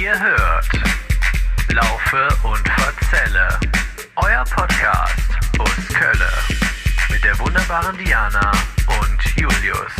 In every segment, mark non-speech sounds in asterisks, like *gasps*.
Ihr hört Laufe und Verzelle, euer Podcast aus Kölle mit der wunderbaren Diana und Julius.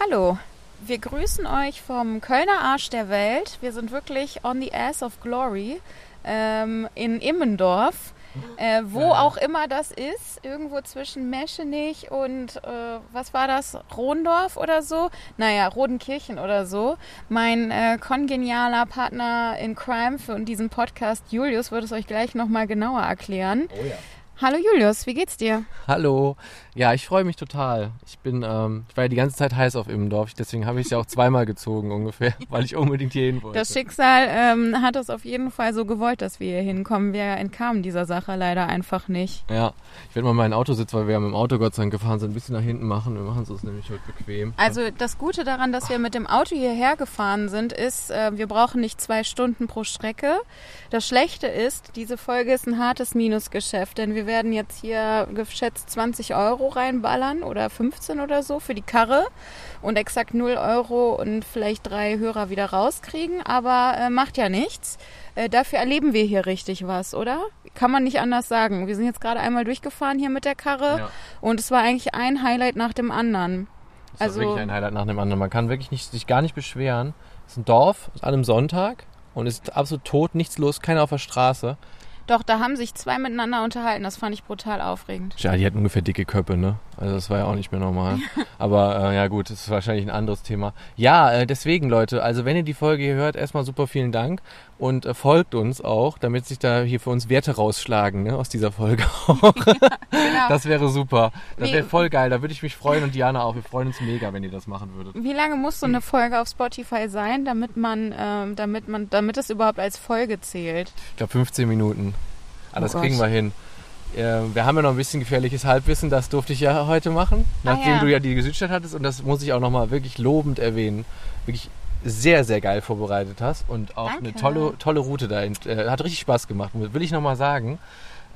Hallo, wir grüßen euch vom Kölner Arsch der Welt. Wir sind wirklich on the ass of glory ähm, in Immendorf. Äh, wo auch immer das ist, irgendwo zwischen Meschenich und äh, was war das, Rohndorf oder so? Naja, Rodenkirchen oder so. Mein äh, kongenialer Partner in Crime für diesen Podcast, Julius, wird es euch gleich nochmal genauer erklären. Oh ja. Hallo Julius, wie geht's dir? Hallo. Ja, ich freue mich total. Ich bin, ähm, ich war ja die ganze Zeit heiß auf Immendorf, deswegen habe ich es ja auch zweimal gezogen ungefähr, *laughs* weil ich unbedingt hier hin wollte. Das Schicksal ähm, hat es auf jeden Fall so gewollt, dass wir hier hinkommen. Wir entkamen dieser Sache leider einfach nicht. ja, ich werde mal meinen Autositz, weil wir ja mit dem Auto Gott sei Dank gefahren sind, ein bisschen nach hinten machen. Wir machen es uns nämlich heute bequem. Also das Gute daran, dass wir mit dem Auto hierher gefahren sind, ist, äh, wir brauchen nicht zwei Stunden pro Strecke. Das Schlechte ist, diese Folge ist ein hartes Minusgeschäft, denn wir werden jetzt hier geschätzt 20 Euro reinballern oder 15 oder so für die Karre und exakt 0 Euro und vielleicht drei Hörer wieder rauskriegen, aber äh, macht ja nichts. Äh, dafür erleben wir hier richtig was, oder? Kann man nicht anders sagen. Wir sind jetzt gerade einmal durchgefahren hier mit der Karre Ja. und es war eigentlich ein Highlight nach dem anderen. Das Also- ist wirklich ein Highlight nach dem anderen. Man kann wirklich nicht, sich gar nicht beschweren. Es ist ein Dorf an einem Sonntag und es ist absolut tot, nichts los, keiner auf der Straße. Doch, da haben sich zwei miteinander unterhalten. Das fand ich brutal aufregend. Ja, die hatten ungefähr dicke Köpfe, ne? Also das war ja auch nicht mehr normal. *laughs* Aber äh, ja gut, das ist wahrscheinlich ein anderes Thema. Ja, äh, deswegen Leute, also wenn ihr die Folge hier hört, erstmal super vielen Dank und äh, folgt uns auch, damit sich da hier für uns Werte rausschlagen, ne? Aus dieser Folge *laughs* auch. Genau. Das wäre super. Das wäre voll geil. Da würde ich mich freuen und Diana auch. Wir freuen uns mega, wenn ihr das machen würdet. Wie lange muss so eine Folge auf Spotify sein, damit man, ähm, damit man, damit es überhaupt als Folge zählt? Ich glaube 15 Minuten. Ah, Oh das Gott. kriegen wir hin. Äh, wir haben ja noch ein bisschen gefährliches Halbwissen, das durfte ich ja heute machen, Ah, nachdem ja. du ja die Südstadt hattest und das muss ich auch nochmal wirklich lobend erwähnen. Wirklich sehr, sehr geil vorbereitet hast und auch Danke. eine tolle, tolle Route da. Äh, hat richtig Spaß gemacht, will ich nochmal sagen.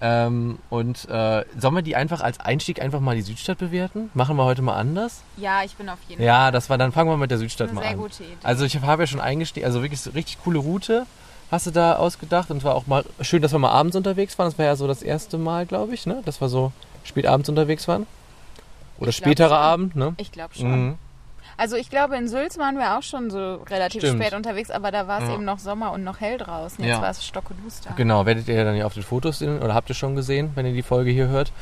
Ähm, und äh, sollen wir die einfach als Einstieg einfach mal die Südstadt bewerten? Machen wir heute mal anders? Ja, ich bin auf jeden Ja, das war dann fangen wir mit der Südstadt mal sehr an. gute Idee. Also ich habe ja schon eingestiegen, also wirklich so richtig coole Route hast du da ausgedacht und es war auch mal schön, dass wir mal abends unterwegs waren. Das war ja so das erste Mal, glaube ich, ne? Dass wir so spät abends unterwegs waren. Oder Ich späterer. Abend, ne? Ich glaube schon. Mhm. Also ich glaube, in Sülz waren wir auch schon so relativ Stimmt. spät unterwegs, aber da war es Ja. eben noch Sommer und noch hell draußen. Jetzt Ja. war es stockeduster. Genau, werdet ihr dann ja auf den Fotos sehen oder habt ihr schon gesehen, wenn ihr die Folge hier hört.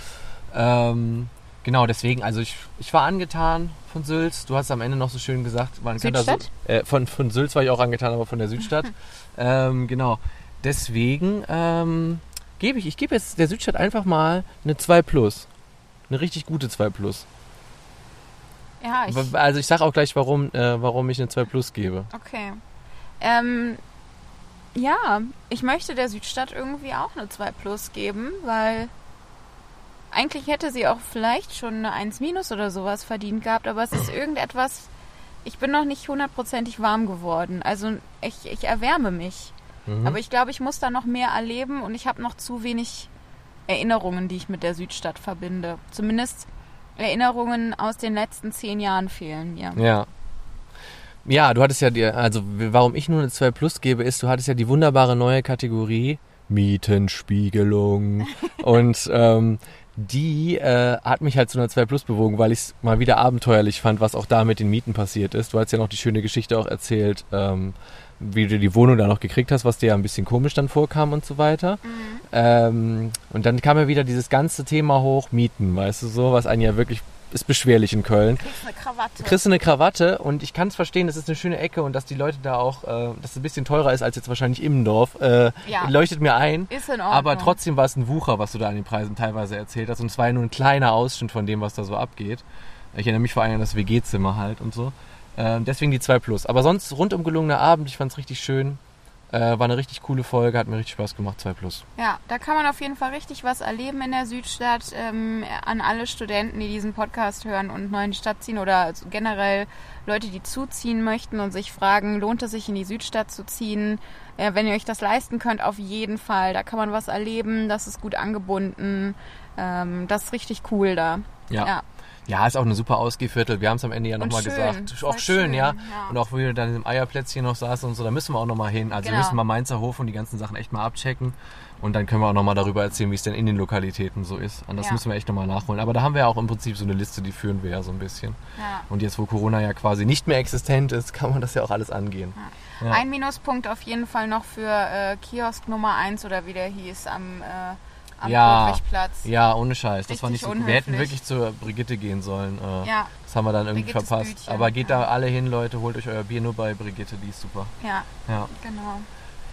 Ähm, genau, deswegen, also ich, ich war angetan von Sülz. Du hast am Ende noch so schön gesagt, man kann da so, Südstadt? äh, von, von Sülz war ich auch angetan, aber von der Südstadt. *laughs* ähm, genau, deswegen ähm, gebe ich, ich gebe jetzt der Südstadt einfach mal eine 2 Plus. Eine richtig gute 2 Plus. Ja, ich, Also ich sage auch gleich, warum, äh, warum ich eine 2 Plus gebe. okay. Ähm, ja, ich möchte der Südstadt irgendwie auch eine 2 Plus geben, weil eigentlich hätte sie auch vielleicht schon eine 1 Minus oder sowas verdient gehabt, aber es ist irgendetwas, ich bin noch nicht hundertprozentig warm geworden. Also ich, ich erwärme mich. Mhm. Aber ich glaube, ich muss da noch mehr erleben und ich habe noch zu wenig Erinnerungen, die ich mit der Südstadt verbinde. Zumindest Erinnerungen aus den letzten zehn Jahren fehlen mir. Ja. Ja, du hattest ja, die, also warum ich nur eine 2 Plus gebe, ist, du hattest ja die wunderbare neue Kategorie Mietenspiegelung. Und ähm, die äh, hat mich halt zu einer 2 Plus bewogen, weil ich es mal wieder abenteuerlich fand, was auch da mit den Mieten passiert ist. Du hast ja noch die schöne Geschichte auch erzählt, ähm, wie du die Wohnung da noch gekriegt hast, was dir ja ein bisschen komisch dann vorkam und so weiter. Ähm, und dann kam ja wieder dieses ganze Thema hoch, Mieten, weißt du so, was einen ja wirklich ist beschwerlich in Köln Kriegst eine Krawatte. kriegst du eine Krawatte und ich kann es verstehen, das ist eine schöne Ecke und dass die Leute da auch, äh, dass es ein bisschen teurer ist als jetzt wahrscheinlich im Dorf, äh, Ja. leuchtet mir ein. Ist in Ordnung. Aber trotzdem war es ein Wucher, was du da an den Preisen teilweise erzählt hast. Und es war ja nur ein kleiner Ausschnitt von dem, was da so abgeht. Ich erinnere mich vor allem an das WG-Zimmer halt und so. Ähm, deswegen die 2 Plus. Aber sonst rundum gelungener Abend, ich fand es richtig schön. Äh, war eine richtig coole Folge, hat mir richtig Spaß gemacht, 2 Plus. Ja, da kann man auf jeden Fall richtig was erleben in der Südstadt. Ähm, an alle Studenten, die diesen Podcast hören und neu in die Stadt ziehen oder also generell Leute, die zuziehen möchten und sich fragen, lohnt es sich in die Südstadt zu ziehen? Äh, wenn ihr euch das leisten könnt, auf jeden Fall. Da kann man was erleben, das ist gut angebunden. Ähm, das ist richtig cool da. Ja. ja. Ja, ist auch eine super Ausgehviertel. Wir haben es am Ende ja nochmal gesagt. Auch schön, schön, ja. ja. Und auch wo wir dann im Eierplätzchen noch saßen und so, da müssen wir auch nochmal hin. Also wir Genau. müssen mal Mainzer Hof und die ganzen Sachen echt mal abchecken. Und dann können wir auch nochmal darüber erzählen, wie es denn in den Lokalitäten so ist. Und das Ja. müssen wir echt nochmal nachholen. Aber da haben wir ja auch im Prinzip so eine Liste, die führen wir ja so ein bisschen. Ja. Und jetzt, wo Corona ja quasi nicht mehr existent ist, kann man das ja auch alles angehen. Ein Minuspunkt auf jeden Fall noch für äh, Kiosk Nummer 1 oder wie der hieß am, äh, am Ja. Ja, ohne Scheiß. Das war nicht Richtig so. Wir hätten unhöflich. wirklich zur Brigitte gehen sollen. Äh, Ja, Das haben wir dann irgendwie Brigittes verpasst. Bütchen, Aber geht ja. da alle hin, Leute, holt euch euer Bier nur bei Brigitte, die ist super. ja, Ja, genau.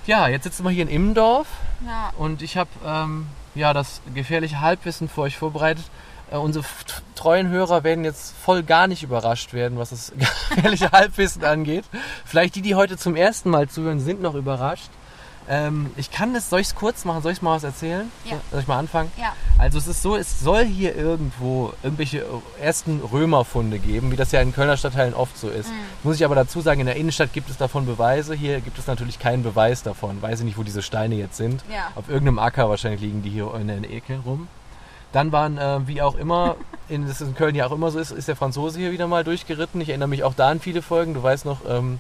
ja jetzt sitzen wir hier in Immendorf Ja, und ich habe ähm, ja, das gefährliche Halbwissen für euch vorbereitet. Äh, unsere treuen Hörer werden jetzt voll gar nicht überrascht werden, was das *laughs* gefährliche Halbwissen angeht. Vielleicht die, die heute zum ersten Mal zuhören, sind noch überrascht. Ähm, ich kann das, soll ich es kurz machen? Soll ich mal was erzählen? Ja. Soll ich mal anfangen? ja. Also es ist so, es soll hier irgendwo irgendwelche ersten Römerfunde geben, wie das ja in Kölner Stadtteilen oft so ist. Muss ich aber dazu sagen, in der Innenstadt gibt es davon Beweise. Hier gibt es natürlich keinen Beweis davon. Weiß ich nicht, wo diese Steine jetzt sind. Ja. Auf irgendeinem Acker wahrscheinlich liegen die hier in der Ecke rum. Dann waren, äh, wie auch immer, in, das in Köln ja auch immer so ist, ist der Franzose hier wieder mal durchgeritten. Ich erinnere mich auch da an viele Folgen. Du weißt noch, ähm,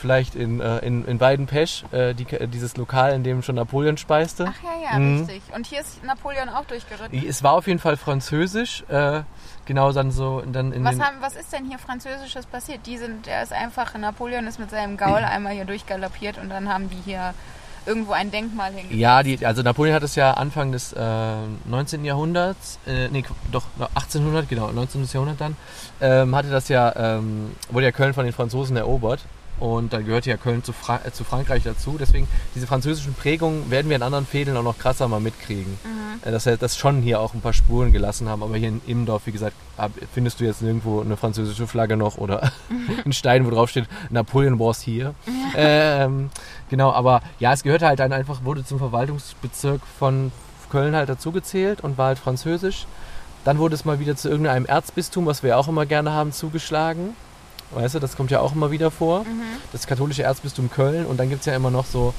vielleicht in, äh, in, in Weidenpesch, äh, die, dieses Lokal, in dem schon Napoleon speiste. Ach ja, ja, Mhm. richtig. Und hier ist Napoleon auch durchgeritten. Es war auf jeden Fall französisch. Äh, genau dann so dann in Was, haben, was ist denn hier Französisches passiert? Die sind, der ist einfach, Napoleon ist mit seinem Gaul *clears throat* einmal hier durchgaloppiert und dann haben die hier irgendwo ein Denkmal hingesetzt. Ja, die, also Napoleon hat es ja Anfang des äh, 19. Jahrhunderts, äh, nee, doch 1800, genau, 19. Jahrhundert dann, ähm, hatte das ja, ähm, wurde ja Köln von den Franzosen erobert und dann gehörte ja Köln zu, Fra äh, zu Frankreich dazu. Deswegen diese französischen Prägungen werden wir in anderen Fädeln auch noch krasser mal mitkriegen. Äh, Dass wir das schon hier auch ein paar Spuren gelassen haben, aber hier in Immendorf, wie gesagt, findest du jetzt nirgendwo eine französische Flagge noch oder *laughs* einen Stein, wo drauf steht Napoleon was hier. Ähm, genau, aber ja, es gehörte halt dann einfach, wurde zum Verwaltungsbezirk von Köln halt dazugezählt und war halt französisch. Dann wurde es mal wieder zu irgendeinem Erzbistum, was wir auch immer gerne haben, zugeschlagen. Weißt du, das kommt ja auch immer wieder vor. Das katholische Erzbistum Köln. Und dann gibt es ja immer noch so,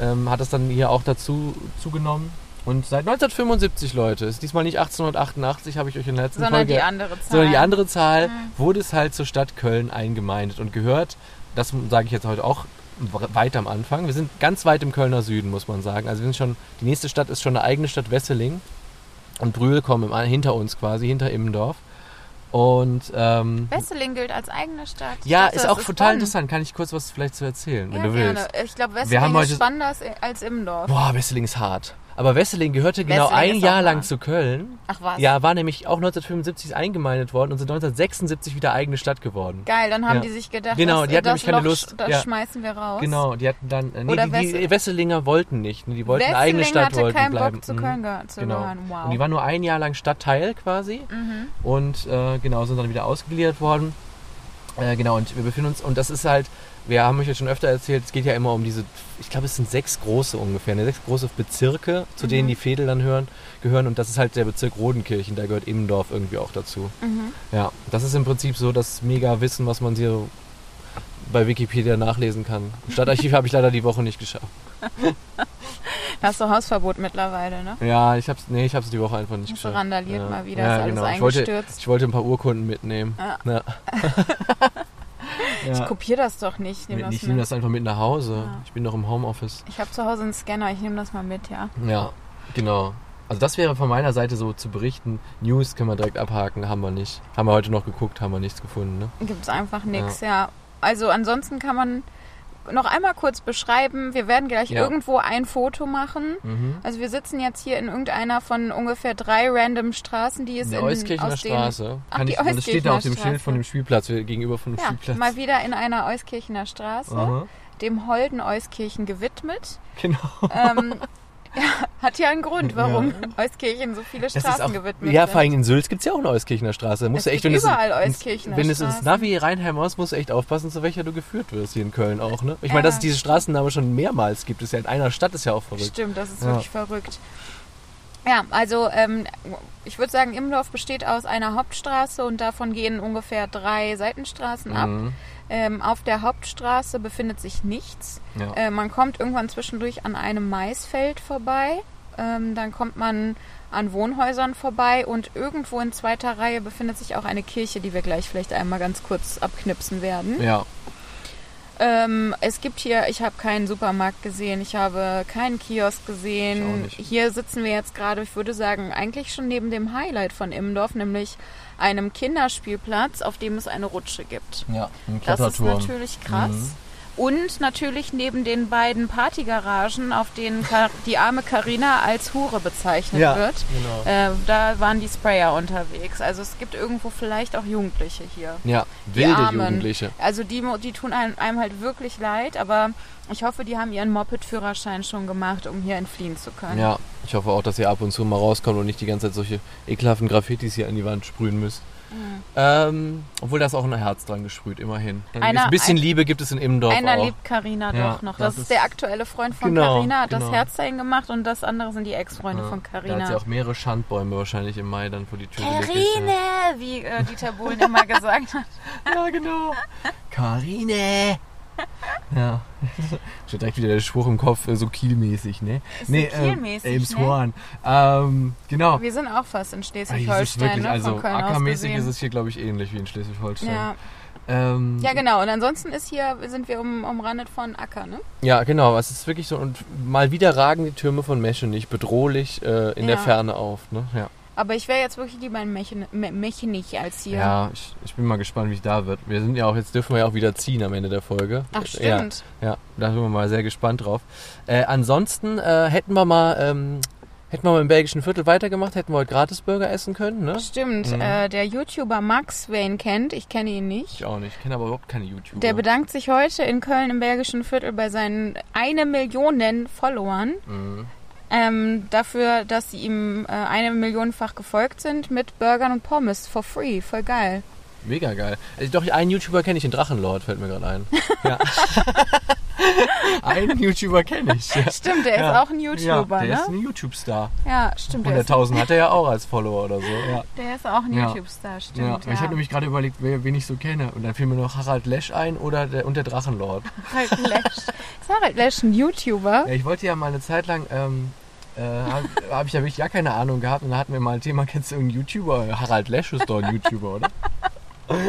ähm, hat das dann hier auch dazu zugenommen. Und seit 1975, Leute, ist diesmal nicht 1888, habe ich euch in der letzten Sondern Folge die andere Zahl. sondern die andere Zahl wurde es halt zur Stadt Köln eingemeindet und gehört, das sage ich jetzt heute auch weit am Anfang. Wir sind ganz weit im Kölner Süden, muss man sagen. Also wir sind schon, die nächste Stadt ist schon eine eigene Stadt Wesseling und Brühl kommen hinter uns quasi, hinter Immendorf. Und ähm, Wesseling gilt als eigene Stadt. Ja, dachte, ist auch total Bonn. interessant. Kann ich kurz was vielleicht zu erzählen, wenn Ja, du gerne. willst? Ich glaube, Wesseling ist spannender als, als Immendorf. Boah, Wesseling ist hart. Aber Wesseling gehörte genau Wesseling ein Jahr lang zu Köln. Ach was. Ja, war nämlich auch 1975 eingemeindet worden und sind 1976 wieder eigene Stadt geworden. Geil, dann haben Ja. die sich gedacht, Genau, das, die hatten das nämlich keine Loch, Lust. Das Ja. schmeißen wir raus. Genau, die hatten dann. äh, Nee, Oder die, die Wessel- Wesselinger wollten nicht. ne, Die wollten eine Wesseling eigene Stadt hatte wollten keinen bleiben. Bock zu Mhm. Köln ge- zu Genau. gehören. Wow. Und die waren nur ein Jahr lang Stadtteil quasi. Mhm. Und äh, genau, sind dann wieder ausgegliedert worden. Äh, genau, und wir befinden uns, und das ist halt, wir haben euch ja schon öfter erzählt, es geht ja immer um diese, ich glaube, es sind sechs große ungefähr, ne, sechs große Bezirke, zu denen Mhm. die Fädel dann hören, gehören. Und das ist halt der Bezirk Rodenkirchen, da gehört Immendorf irgendwie auch dazu. Mhm. Ja, das ist im Prinzip so das mega Wissen, was man hier bei Wikipedia nachlesen kann. Stadtarchiv *laughs* habe ich leider die Woche nicht geschafft. Da *laughs* hast du Hausverbot mittlerweile, ne? Ja, ich hab's, nee, ich hab's die Woche einfach nicht geschafft. randaliert ja. mal wieder, ja, ist alles genau. Ich wollte, eingestürzt. ich wollte ein paar Urkunden mitnehmen. Ja. *laughs* Ja. Ich ja. kopiere das doch nicht. Ich nehme das mit. das einfach mit nach Hause. Ja. Ich bin noch im Homeoffice. Ich habe zu Hause einen Scanner, ich nehme das mal mit, ja. Ja, genau. Also das wäre von meiner Seite so zu berichten. News können wir direkt abhaken, haben wir nicht. Haben wir heute noch geguckt, haben wir nichts gefunden. Ne? Gibt es einfach nichts, ja. Also ansonsten kann man noch einmal kurz beschreiben. Wir werden gleich Ja. irgendwo ein Foto machen. Mhm. Also wir sitzen jetzt hier in irgendeiner von ungefähr drei random Straßen, die es In in der Euskirchener Straße. Ach, Kann die ich, und das steht da auf dem Euskirchener Schild von dem Spielplatz, äh, gegenüber von dem Ja, Spielplatz. mal wieder in einer Euskirchener Straße, Aha. dem Holden Euskirchen gewidmet. Genau. Ähm, *laughs* ja, hat ja einen Grund, warum Euskirchen so viele Straßen auch, gewidmet ja, vor allem in Sülz gibt es ja auch eine Euskirchener Straße. Musst Es echt, wenn, überall es, Euskirchener wenn es ins. Navi reinhämmerst, musst du echt aufpassen, zu welcher du geführt wirst hier in Köln auch. Ne? Ich meine, Ja. dass es diese Straßenname schon mehrmals gibt, ist ja in einer Stadt ist ja auch verrückt. Stimmt, das ist Ja. wirklich verrückt. Ja, also ähm, ich würde sagen, Immendorf besteht aus einer Hauptstraße und davon gehen ungefähr drei Seitenstraßen ab. Ähm, auf der Hauptstraße befindet sich nichts. Ja. Äh, man kommt irgendwann zwischendurch an einem Maisfeld vorbei. Ähm, dann kommt man an Wohnhäusern vorbei und irgendwo in zweiter Reihe befindet sich auch eine Kirche, die wir gleich vielleicht einmal ganz kurz abknipsen werden. Ja. Ähm, es gibt hier, ich habe keinen Supermarkt gesehen, ich habe keinen Kiosk gesehen. Hier sitzen wir jetzt gerade, ich würde sagen, eigentlich schon neben dem Highlight von Immendorf, nämlich einem Kinderspielplatz, auf dem es eine Rutsche gibt. Ja, ein Das ist natürlich krass. Mhm. Und natürlich neben den beiden Partygaragen, auf denen die arme Karina als Hure bezeichnet Ja, wird. genau. Äh, da waren die Sprayer unterwegs. Also es gibt irgendwo vielleicht auch Jugendliche hier. Ja, Die wilde Armen. Jugendliche. Also die, die tun einem, einem halt wirklich leid, aber ich hoffe, die haben ihren Moped-Führerschein schon gemacht, um hier entfliehen zu können. Ja, ich hoffe auch, dass ihr ab und zu mal rauskommt und nicht die ganze Zeit solche ekelhaften Graffitis hier an die Wand sprühen müsst. Mhm. Ähm, obwohl da ist auch ein Herz dran gesprüht, immerhin. Ein Einer- bisschen ein- Liebe gibt es in Immendorf Einer auch. liebt Karina Ja, doch noch. das Das, ist ist- der aktuelle Freund von Genau, Karina, hat das genau. Herz dahin gemacht und das andere sind die Ex-Freunde Ja, von Da hat sie Karina. auch mehrere Schandbäume wahrscheinlich im Mai dann vor die Tür gelegt. Karine, wie äh, Dieter Bohlen immer *laughs* gesagt hat. Ja, genau. Karine. Ja. *laughs* Steht direkt wieder der Spruch im Kopf, äh, so kielmäßig, ne? So kielmäßig, ähm, ne? Elmshorn. Ähm, genau. Wir sind auch fast in Schleswig-Holstein, ne? also ackermäßig ist es hier, glaube ich, ähnlich wie in Schleswig-Holstein. Ja. Ähm, ja, genau. Und ansonsten ist hier, sind wir um, umrandet von Acker, ne? Ja, genau. Es ist wirklich so. Und mal wieder ragen die Türme von Meschenich bedrohlich äh, in der Ja. Ferne auf. Ne? Ja, Aber ich wäre jetzt wirklich lieber in Mechen- Me- Mechenich als hier. ja ich, ich bin mal gespannt, wie es da wird. Wir sind ja auch, jetzt dürfen wir ja auch wieder ziehen am Ende der Folge. Ach, Ja, stimmt. ja da sind wir mal sehr gespannt drauf. Äh, ansonsten äh, hätten wir mal. Ähm, Hätten wir mal im belgischen Viertel weitergemacht, hätten wir heute Gratisburger essen können, ne? Stimmt. Mhm. Äh, der YouTuber Max, wer ihn kennt, ich kenne ihn nicht. Ich auch nicht. Ich kenne aber überhaupt keine YouTuber. Der bedankt sich heute in Köln im belgischen Viertel bei seinen eine Millionen Followern Mhm. Ähm, dafür, dass sie ihm äh, eine Millionenfach gefolgt sind mit Burgern und Pommes for free. Voll geil. Mega geil. Also doch, einen YouTuber kenne ich, den Drachenlord, fällt mir gerade ein. *laughs* Ja. *laughs* einen YouTuber kenne ich. Ja. Stimmt, der Ja. ist auch ein YouTuber, ja, der ist ne? ein YouTube-Star. Ja, stimmt. Der ist, 100.000 hat er ja auch als Follower oder so. Ja. der ist auch ein. YouTube-Star, stimmt. ich habe nämlich gerade überlegt, wer, wen ich so kenne. Und dann fiel mir noch Harald Lesch ein oder der, und der Drachenlord. *laughs* Harald Lesch. Ist Harald Lesch ein YouTuber? Ja, ich wollte ja mal eine Zeit lang, ähm, äh, habe hab ich ja wirklich gar keine Ahnung gehabt. Und da hatten wir mal ein Thema, kennst du irgendeinen YouTuber? Harald Lesch ist doch ein YouTuber, oder? *laughs*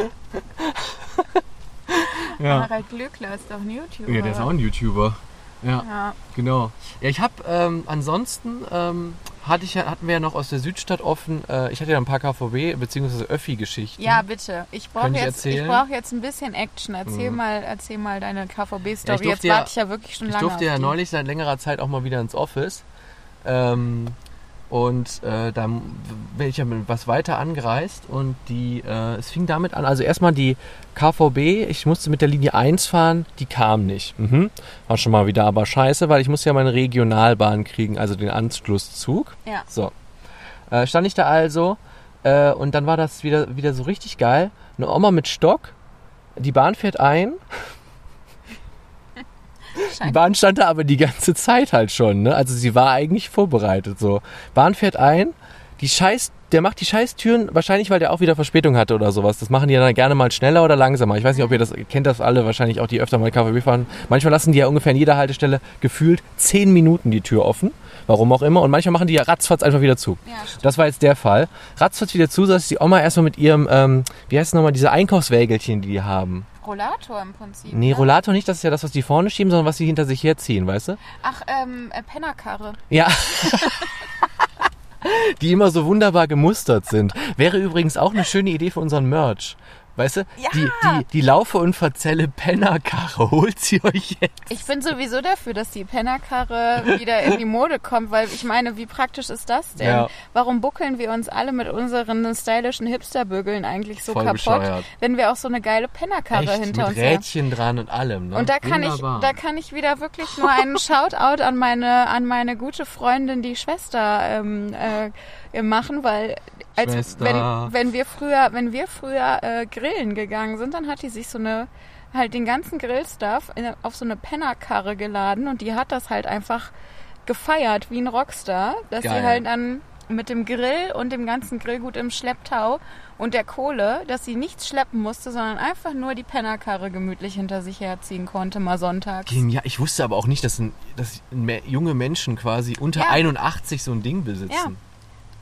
ja. Harald Glückler ist doch ein YouTuber. ja, der ist auch ein YouTuber. Ja, Ja. genau. Ja, ich habe ähm, ansonsten ähm, hatte ich ja, hatten wir ja noch aus der Südstadt offen. Äh, ich hatte ja ein paar KVB bzw. Öffi-Geschichten. Ja, bitte. Ich brauche ich jetzt, ich erzählen? brauch jetzt ein bisschen Action. Erzähl Mhm. mal, erzähl mal deine Ja, KVB-Story. ich jetzt durfte ja- warte ich ja wirklich schon Ich lange durfte auf ja neulich seit längerer Zeit auch mal wieder ins Office. Ähm, und äh, da bin ich ja mit was weiter angereist und die, äh, es fing damit an, also erstmal die KVB, ich musste mit der Linie 1 fahren, die kam nicht. Mhm. War schon mal wieder aber scheiße, weil ich musste ja meine Regionalbahn kriegen, also den Anschlusszug. Ja. So. Äh, stand ich da also äh, und dann war das wieder, wieder so richtig geil. Eine Oma mit Stock, die Bahn fährt ein, die Bahn stand da aber die ganze Zeit halt schon, ne? Also sie war eigentlich vorbereitet so. Bahn fährt ein, die Scheiß, der macht die Scheißtüren, wahrscheinlich weil der auch wieder Verspätung hatte oder sowas. Das machen die dann gerne mal schneller oder langsamer. Ich weiß nicht, ob ihr das, kennt das alle, wahrscheinlich auch die öfter mal KVB fahren. Manchmal lassen die ja ungefähr in jeder Haltestelle gefühlt 10 Minuten die Tür offen. Warum auch immer. Und manchmal machen die ja ratzfatz einfach wieder zu. Ja. Das war jetzt der Fall. Ratzfatz wieder zu, dass die Oma erstmal mit ihrem, ähm, wie heißt es nochmal, diese Einkaufswägelchen, die die haben. Rollator im Prinzip. Nee, ne? Rollator nicht, das ist ja das, was die vorne schieben, sondern was sie hinter sich herziehen, weißt du? Ach, ähm, äh, Pennerkarre. Ja. *laughs* die immer so wunderbar gemustert sind. Wäre übrigens auch eine schöne Idee für unseren Merch. Weißt du? Ja. Die, die, die Laufe und Verzelle Pennerkarre. *laughs* Holt sie euch jetzt. Ich bin sowieso dafür, dass die Pennerkarre wieder in die Mode kommt, weil ich meine, wie praktisch ist das denn? Ja. Warum buckeln wir uns alle mit unseren stylischen Hipsterbügeln eigentlich so Voll kaputt, bescheuert. wenn wir auch so eine geile Pennerkarre Echt, hinter mit uns haben? Rädchen dran und allem. Ne? Und da kann Wunderbar. ich, da kann ich wieder wirklich nur einen *laughs* Shoutout an meine, an meine gute Freundin, die Schwester, ähm, äh, machen, weil als Schwester. wenn, wenn wir früher, wenn wir früher äh, grillen gegangen sind, dann hat die sich so eine halt den ganzen Grillstuff in, auf so eine Pennerkarre geladen und die hat das halt einfach gefeiert wie ein Rockstar, dass sie halt dann mit dem Grill und dem ganzen Grillgut im Schlepptau und der Kohle, dass sie nichts schleppen musste, sondern einfach nur die Pennerkarre gemütlich hinter sich herziehen konnte, mal sonntags. Ja, ich wusste aber auch nicht, dass, ein, dass junge Menschen quasi unter Ja. 81 so ein Ding besitzen. Ja.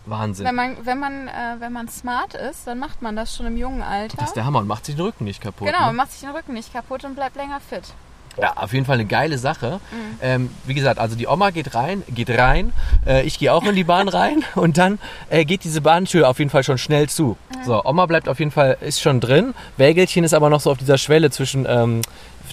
Wahnsinn. Wenn man, wenn man, äh, wenn man smart ist, dann macht man das schon im jungen Alter. das ist der Hammer und macht sich den Rücken nicht kaputt. genau, ne? macht sich den Rücken nicht kaputt und bleibt länger fit. Ja, auf jeden Fall eine geile Sache. Mhm. Ähm, wie gesagt, also die Oma geht rein, geht rein, äh, ich gehe auch in die Bahn *laughs* rein und dann äh, geht diese Bahntür auf jeden Fall schon schnell zu. Mhm. So, Oma bleibt auf jeden Fall, ist schon drin. Wägelchen ist aber noch so auf dieser Schwelle zwischen ähm,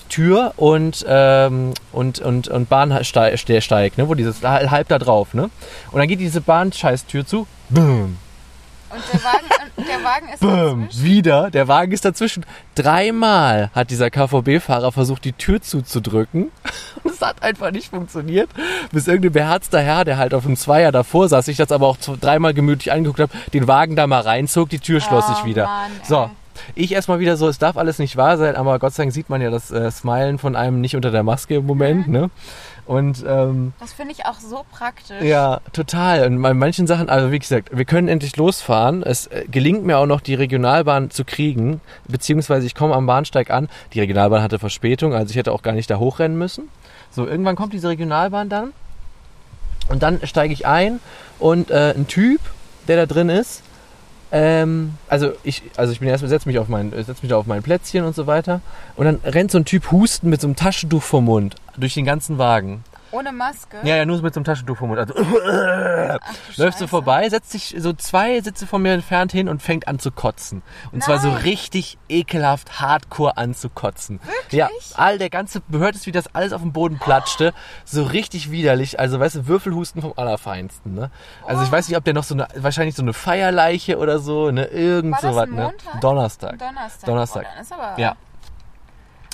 Tür und, ähm, und, und, und Bahnsteig, Steig, ne, wo dieses halb da drauf, ne? Und dann geht diese Bahnscheißtür zu. Boom. Und der Wagen, der Wagen ist Bäm, dazwischen. wieder. Der Wagen ist dazwischen. Dreimal hat dieser KVB-Fahrer versucht, die Tür zuzudrücken. *laughs* Und es hat einfach nicht funktioniert. Bis irgendein beherzter Herr, der halt auf dem Zweier davor saß, sich das aber auch dreimal gemütlich angeguckt hat, den Wagen da mal reinzog, die Tür schloss Oh, sich wieder. Mann, so. Ich erstmal wieder so, es darf alles nicht wahr sein, aber Gott sei Dank sieht man ja das äh, Smilen von einem nicht unter der Maske im Moment, ne? Und ähm, Das finde ich auch so praktisch. ja, total. Und bei manchen Sachen, also wie gesagt, wir können endlich losfahren. Es äh, gelingt mir auch noch, die Regionalbahn zu kriegen, beziehungsweise ich komme am Bahnsteig an. Die Regionalbahn hatte Verspätung, also ich hätte auch gar nicht da hochrennen müssen. So, irgendwann kommt diese Regionalbahn dann und dann steige ich ein und äh, ein Typ, der da drin ist, ähm, also ich, also ich bin erstmal setz mich auf mein, setz mich da auf mein Plätzchen und so weiter und dann rennt so ein Typ husten mit so einem Taschentuch vom Mund durch den ganzen Wagen. Ohne Maske. Ja, ja, nur so mit so einem Taschentuch vom Mund. Also, du *laughs* läuft so vorbei, setzt sich so zwei Sitze von mir entfernt hin und fängt an zu kotzen. Und zwar so Nein. richtig ekelhaft, hardcore an zu kotzen. Ja, all der ganze, hörtest, wie das alles auf dem Boden platschte. So richtig widerlich. Also, weißt du, Würfelhusten vom Allerfeinsten, ne? Also, ich weiß nicht, ob der noch so eine, wahrscheinlich so eine Feierleiche oder so, ne? Irgend War das so was, ein ne? Montag? Donnerstag. Donnerstag. Donnerstag. Oh, dann ist aber Ja.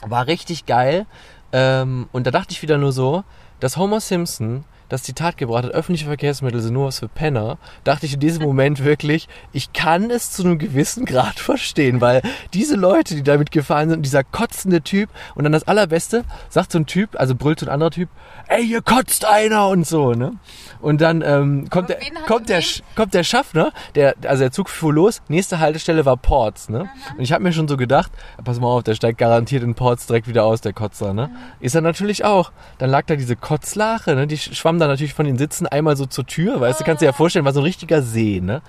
War richtig geil. Ähm, und da dachte ich wieder nur so, dass Homer Simpson das Zitat gebracht hat, öffentliche Verkehrsmittel sind nur was für Penner, dachte ich in diesem Moment *laughs* wirklich, ich kann es zu einem gewissen Grad verstehen, weil diese Leute, die damit gefahren sind, dieser kotzende Typ und dann das Allerbeste, sagt so ein Typ, also brüllt so ein anderer Typ, ey, hier kotzt einer und so, ne? Und dann ähm, kommt, der, kommt, der, kommt der Schaffner, der, also der Zug fuhr los, nächste Haltestelle war Ports, ne? Und ich habe mir schon so gedacht, pass mal auf, der steigt garantiert in Ports direkt wieder aus, der Kotzer, ne? Ist er natürlich auch. Dann lag da diese Kotzlache, ne? Die sch- schwamm dann natürlich von den Sitzen einmal so zur Tür, weißt du, kannst dir ja vorstellen, war so ein richtiger See, ne?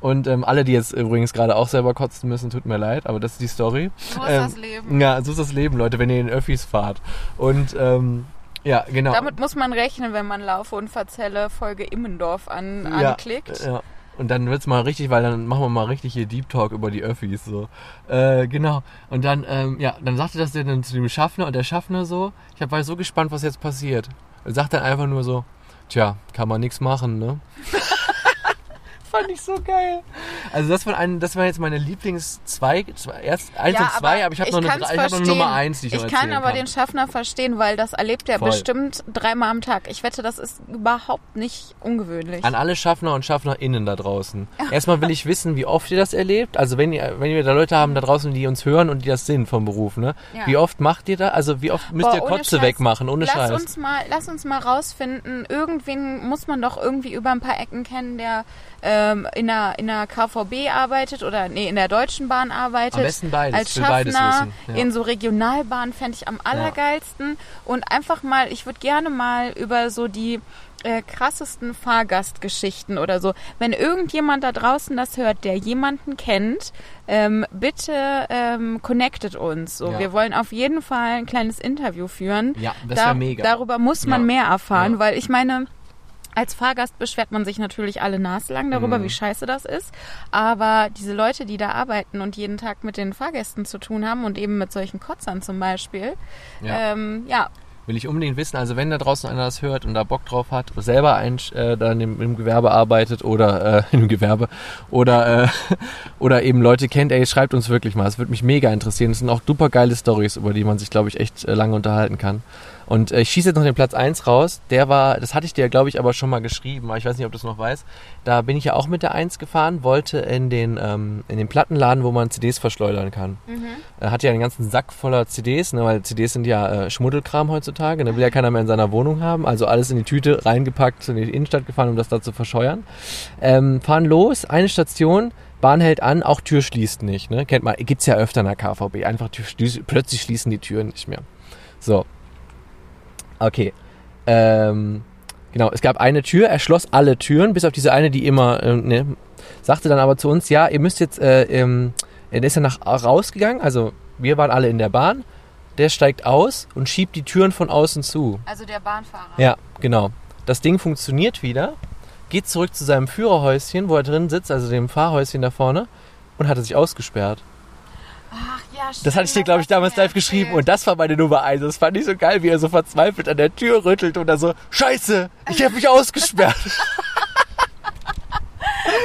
Und ähm, alle, die jetzt übrigens gerade auch selber kotzen müssen, tut mir leid, aber das ist die Story. So ist ähm, das Leben. Ja, so ist das Leben, Leute, wenn ihr in Öffis fahrt. Und ähm, ja, genau. Damit muss man rechnen, wenn man Laufe und Verzelle Folge Immendorf an, Ja, anklickt. Ja. Und dann wird's mal richtig, weil dann machen wir mal richtig hier Deep Talk über die Öffis so. Äh, genau. Und dann, ähm, ja, dann sagte das der dann zu dem Schaffner und der Schaffner so, ich hab- war so gespannt, was jetzt passiert. Sagt dann einfach nur so, tja, kann man nichts machen, ne? *laughs* Fand ich so geil. Also das waren, ein, das waren jetzt meine Lieblings zwei, zwei erst eins Ja, und zwei, aber ich habe noch, eine, ich hab noch eine. Nummer eins, die ich, noch Ich kann erzählen aber den Schaffner verstehen, weil das erlebt er Voll. bestimmt dreimal am Tag. Ich wette, das ist überhaupt nicht ungewöhnlich. An alle Schaffner und Schaffnerinnen da draußen. Erstmal will ich wissen, wie oft ihr das erlebt. Also wenn ihr, wenn wir da Leute haben da draußen, die uns hören und die das sind vom Beruf, ne? Ja. Wie oft macht ihr da? Also wie oft müsst Boah, ihr Kotze Scheiß. wegmachen, ohne lass Scheiß? Uns mal, lass uns mal rausfinden, irgendwen muss man doch irgendwie über ein paar Ecken kennen, der ähm, in, der, in der KVB arbeitet oder nee, in der Deutschen Bahn arbeitet. Am besten beides. Als Schaffner. Ja. in so Regionalbahnen fände ich am allergeilsten. Und einfach mal, ich würde gerne mal über so die äh, krassesten Fahrgastgeschichten oder so. Wenn irgendjemand da draußen das hört, der jemanden kennt, ähm, bitte ähm, connectet uns. So, Ja. wir wollen auf jeden Fall ein kleines Interview führen. Ja, das wäre mega. Darüber muss man Ja. mehr erfahren, Ja. weil ich meine, als Fahrgast beschwert man sich natürlich alle naslang darüber, Mhm. wie scheiße das ist. Aber diese Leute, die da arbeiten und jeden Tag mit den Fahrgästen zu tun haben und eben mit solchen Kotzern zum Beispiel, Ja. ähm, ja, Will ich unbedingt wissen. Also wenn da draußen einer das hört und da Bock drauf hat, selber ein, äh, dann im, im Gewerbe arbeitet oder äh, *laughs* im Gewerbe oder äh, *laughs* oder eben Leute kennt, ey, schreibt uns wirklich mal. Es würde mich mega interessieren. Es sind auch super geile Stories, über die man sich, glaube ich, echt äh, lange unterhalten kann. Und äh, ich schieße jetzt noch den Platz 1 raus. Der war, das hatte ich dir, glaube ich, aber schon mal geschrieben, aber ich weiß nicht, ob du es noch weißt. Da bin ich ja auch mit der 1 gefahren, wollte in den, ähm, in den Plattenladen, wo man CDs verschleudern kann. Er hat ja einen ganzen Sack voller CDs, ne, weil CDs sind ja äh, Schmuddelkram heutzutage. Da will ja keiner mehr in seiner Wohnung haben. Also alles in die Tüte reingepackt, in die Innenstadt gefahren, um das da zu verscheuern. Ähm, fahren los, eine Station, Bahn hält an, auch Tür schließt nicht. Ne? Kennt man, gibt's ja öfter in der KVB. Einfach Tür, plötzlich schließen die Türen nicht mehr. So. Okay. Ähm, genau, es gab eine Tür, er schloss alle Türen, bis auf diese eine, die immer, ähm, ne, sagte dann aber zu uns, ja, ihr müsst jetzt, äh, ähm, er ist ja nach rausgegangen, also wir waren alle in der Bahn, der steigt aus und schiebt die Türen von außen zu. Also der Bahnfahrer. Ja, genau. Das Ding funktioniert wieder, geht zurück zu seinem Führerhäuschen, wo er drin sitzt, also dem Fahrhäuschen da vorne, und hatte sich ausgesperrt. Ach Das hatte ich dir, glaube ich, damals live geschrieben und das war meine Nummer eins. Das fand ich so geil, wie er so verzweifelt an der Tür rüttelt und dann so, Scheiße, ich habe mich ausgesperrt. *laughs*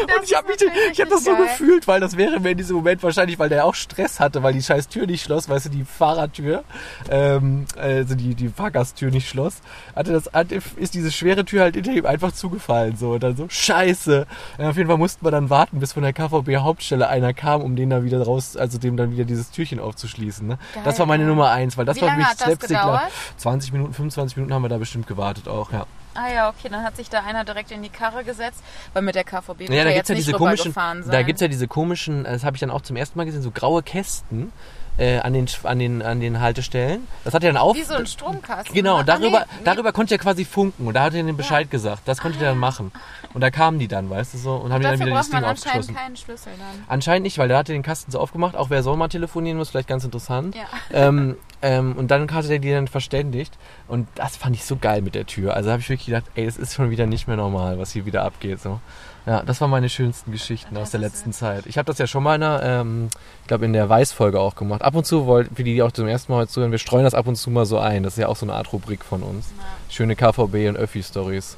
*laughs* und ich habe mich, ich hab das so geil. gefühlt, weil das wäre mir in diesem Moment wahrscheinlich, weil der auch Stress hatte, weil die scheiß Tür nicht schloss, weißt du, die Fahrertür, ähm, also die, die Fahrgasttür nicht schloss, hatte das, ist diese schwere Tür halt hinter ihm einfach zugefallen, so, und dann so, Scheiße. Und auf jeden Fall mussten wir dann warten, bis von der KVB Hauptstelle einer kam, um den da wieder raus, also dem dann wieder dieses Türchen aufzuschließen, ne? Das war meine Geil. Nummer eins, weil das Wie war für mich Slapstick. gedauert? 20 Minuten, 25 Minuten haben wir da bestimmt gewartet auch, ja. Ah ja, okay, dann hat sich da einer direkt in die Karre gesetzt, weil mit der KVB Ja, ja, da jetzt gibt's ja nicht diese komischen, da gibt's ja diese komischen, das habe ich dann auch zum ersten Mal gesehen, so graue Kästen äh, an, den, an, den, an den Haltestellen. Das hat er dann auf. Wie so ein Stromkasten. Genau, ne? darüber, Ah, nee, nee. darüber konnte er quasi funken und da hat er den Bescheid gesagt. Das konnte er dann machen. Und da kamen die dann, weißt du so, und haben die dann wieder das Ding anscheinend aufgeschlossen. keinen Schlüssel dann. Anscheinend nicht, weil der hatte den Kasten so aufgemacht. Auch wer soll mal telefonieren muss, vielleicht ganz interessant. Ja. Ähm, ähm, und dann hatte der die dann verständigt. Und das fand ich so geil mit der Tür. Also habe ich wirklich gedacht, ey, das ist schon wieder nicht mehr normal, was hier wieder abgeht. So. Ja, das waren meine schönsten Geschichten Das aus der letzten Zeit. Ich habe das ja schon mal in der, ähm, ich glaube, in der Weiß-Folge auch gemacht. Ab und zu, wollt, für die, die auch zum ersten Mal heute zuhören, wir streuen das ab und zu mal so ein. Das ist ja auch so eine Art Rubrik von uns. Schöne KVB und Öffi-Stories.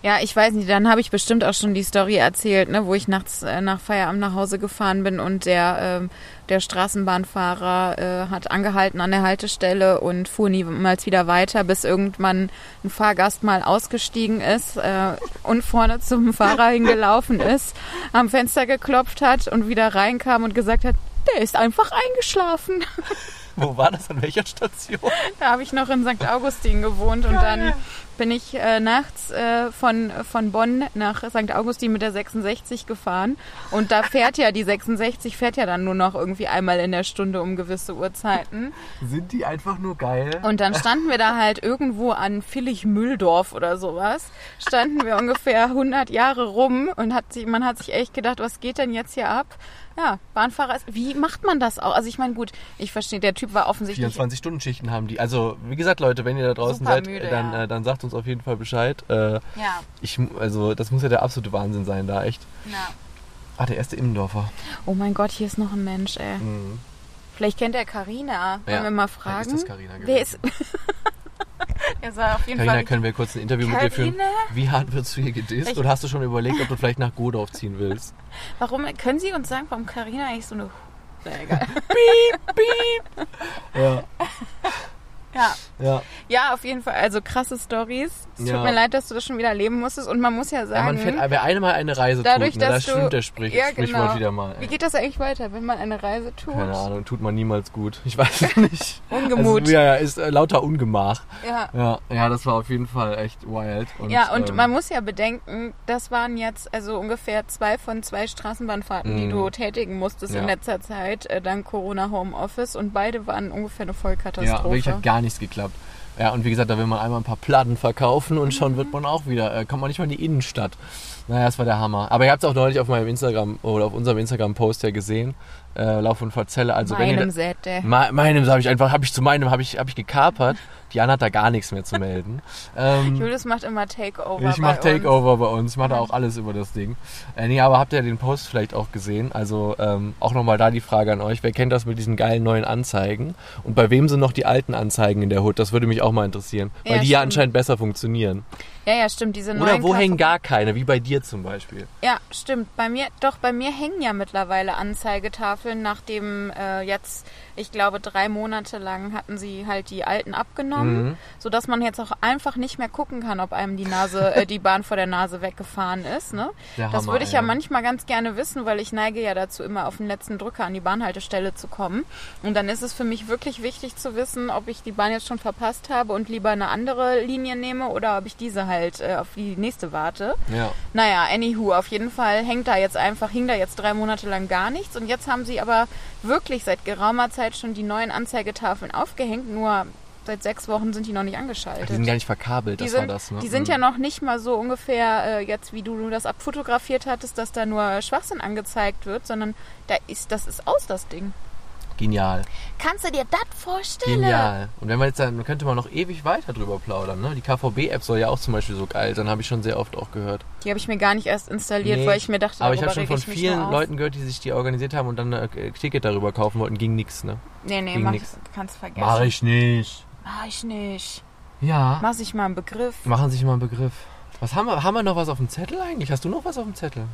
Ja, ich weiß nicht, dann habe ich bestimmt auch schon die Story erzählt, ne, wo ich nachts äh, nach Feierabend nach Hause gefahren bin und der, ähm, der Straßenbahnfahrer äh, hat angehalten an der Haltestelle und fuhr niemals wieder weiter, bis irgendwann ein Fahrgast mal ausgestiegen ist äh, und vorne zum *laughs* Fahrer hingelaufen ist, am Fenster geklopft hat und wieder reinkam und gesagt hat, der ist einfach eingeschlafen. Wo war das? An welcher Station? Da habe ich noch in St. Augustin gewohnt und dann bin ich äh, nachts äh, von, von Bonn nach St. Augustin mit der 66 gefahren. Und da fährt ja die 66, fährt ja dann nur noch irgendwie einmal in der Stunde um gewisse Uhrzeiten. Sind die einfach nur geil? Und dann standen wir da halt irgendwo an Villig-Mühldorf oder sowas. Standen wir ungefähr 100 Jahre rum und hat sich, man hat sich echt gedacht, was geht denn jetzt hier ab? Ja, Bahnfahrer ist, wie macht man das auch? Also ich meine, gut, ich verstehe, der Typ war offensichtlich 24-Stunden-Schichten haben die. Also, wie gesagt, Leute, wenn ihr da draußen seid, müde, dann, ja. äh, dann sagt uns auf jeden Fall Bescheid. Äh, Ja, ich, also, das muss ja der absolute Wahnsinn sein, da echt. na. Ah, der erste Innendorfer. Oh mein Gott, hier ist noch ein Mensch, ey. Mhm. Vielleicht kennt er Carina. Wollen Ja, wir mal vielleicht fragen? ist das Carina Wer ist. *laughs* er sah auf jeden Carina, Fall. können wir kurz ein Interview mit dir führen? Carina? Wie hart wirst du hier gedisst? Oder hast du schon überlegt, ob du vielleicht nach Godorf ziehen willst? Warum können Sie uns sagen, warum Carina eigentlich so eine. Na, egal. *laughs* *laughs* Ja, ja. Ja. ja, auf jeden Fall. Also krasse Stories. Es tut Ja. mir leid, dass du das schon wieder erleben musstest. Und man muss ja ja sagen. man fährt, wer einmal eine Reise Dadurch, tut, ne, da dass du- stimmt der Sprich, Ja, Sprichwort genau. wieder mal. Wie Ey. geht das eigentlich weiter, wenn man eine Reise tut? Keine Ahnung, tut man niemals gut. Ich weiß es *laughs* nicht. Ungemut. Also, ja, ja, ist äh, lauter Ungemach. Ja. Ja, ja, das war auf jeden Fall echt wild. Und, ja, und ähm, man muss ja bedenken, das waren jetzt also ungefähr zwei von zwei Straßenbahnfahrten, die Mhm. du tätigen musstest Ja. in letzter Zeit, äh, dank Corona Homeoffice. Und beide waren ungefähr eine Vollkatastrophe. Ja, wirklich hat gar nichts geklappt. Ja, und wie gesagt, da will man einmal ein paar Platten verkaufen und schon wird man auch wieder, äh, kommt man nicht mal in die Innenstadt. Naja, das war der Hammer. Aber ihr habt es auch neulich auf meinem Instagram oder auf unserem Instagram-Post ja gesehen. Äh, Lauf und Verzelle. Also wenn ihr Meinem da- Säte. Me meinem habe ich einfach, habe ich zu meinem, habe ich, hab ich gekapert. *laughs* Diana hat da gar nichts mehr zu melden. Ähm, Julius macht immer Takeover. ich mache uns. Takeover bei uns. Ich mache da auch alles über das Ding. Äh, nee, aber habt ihr den Post vielleicht auch gesehen? Also ähm, auch nochmal da die Frage an euch. Wer kennt das mit diesen geilen neuen Anzeigen? Und bei wem sind noch die alten Anzeigen in der Hut? Das würde mich auch mal interessieren. Weil Ja, die ja stimmt. anscheinend besser funktionieren. Ja, ja, stimmt. Diese Oder neuen wo Kaff- hängen gar keine, wie bei dir zum Beispiel. Ja, stimmt. Bei mir, doch, bei mir hängen ja mittlerweile Anzeigetafeln, nachdem äh, jetzt, ich glaube, drei Monate lang hatten sie halt die alten abgenommen, Mhm. sodass man jetzt auch einfach nicht mehr gucken kann, ob einem die Nase, äh, die Bahn vor der Nase weggefahren ist. Ne? Der das Hammer, würde ich ja ey. manchmal ganz gerne wissen, weil ich neige ja dazu, immer auf den letzten Drücker an die Bahnhaltestelle zu kommen. Und dann ist es für mich wirklich wichtig zu wissen, ob ich die Bahn jetzt schon verpasst habe und lieber eine andere Linie nehme oder ob ich diese halt äh, auf die nächste warte. Ja. Naja, anywho, auf jeden Fall hängt da jetzt einfach, hing da jetzt drei Monate lang gar nichts. Und jetzt haben sie aber wirklich seit geraumer Zeit schon die neuen Anzeigetafeln aufgehängt, nur seit sechs Wochen sind die noch nicht angeschaltet. Die sind gar nicht verkabelt, Die das sind, war das, ne? die sind Mhm. ja noch nicht mal so ungefähr äh, jetzt, wie du das abfotografiert hattest, dass da nur Schwachsinn angezeigt wird, sondern da ist, das ist aus, das Ding. Genial. Kannst du dir das vorstellen? Genial. Und wenn man jetzt dann könnte man noch ewig weiter drüber plaudern, ne? Die KVB-App soll ja auch zum Beispiel so geil sein, habe ich schon sehr oft auch gehört. Die habe ich mir gar nicht erst installiert, Nee, weil ich mir dachte, Aber ich habe schon von vielen. Leuten gehört, die sich die organisiert haben und dann ein äh, Ticket darüber kaufen wollten, ging nix, ne? Nee, nee, ging mach, nix. kannst vergessen. Mach ich nicht. Mach ich nicht. Ja. Mach ich mal einen Begriff. Machen sich mal einen Begriff. Was haben wir? Haben wir noch was auf dem Zettel eigentlich? Hast du noch was auf dem Zettel?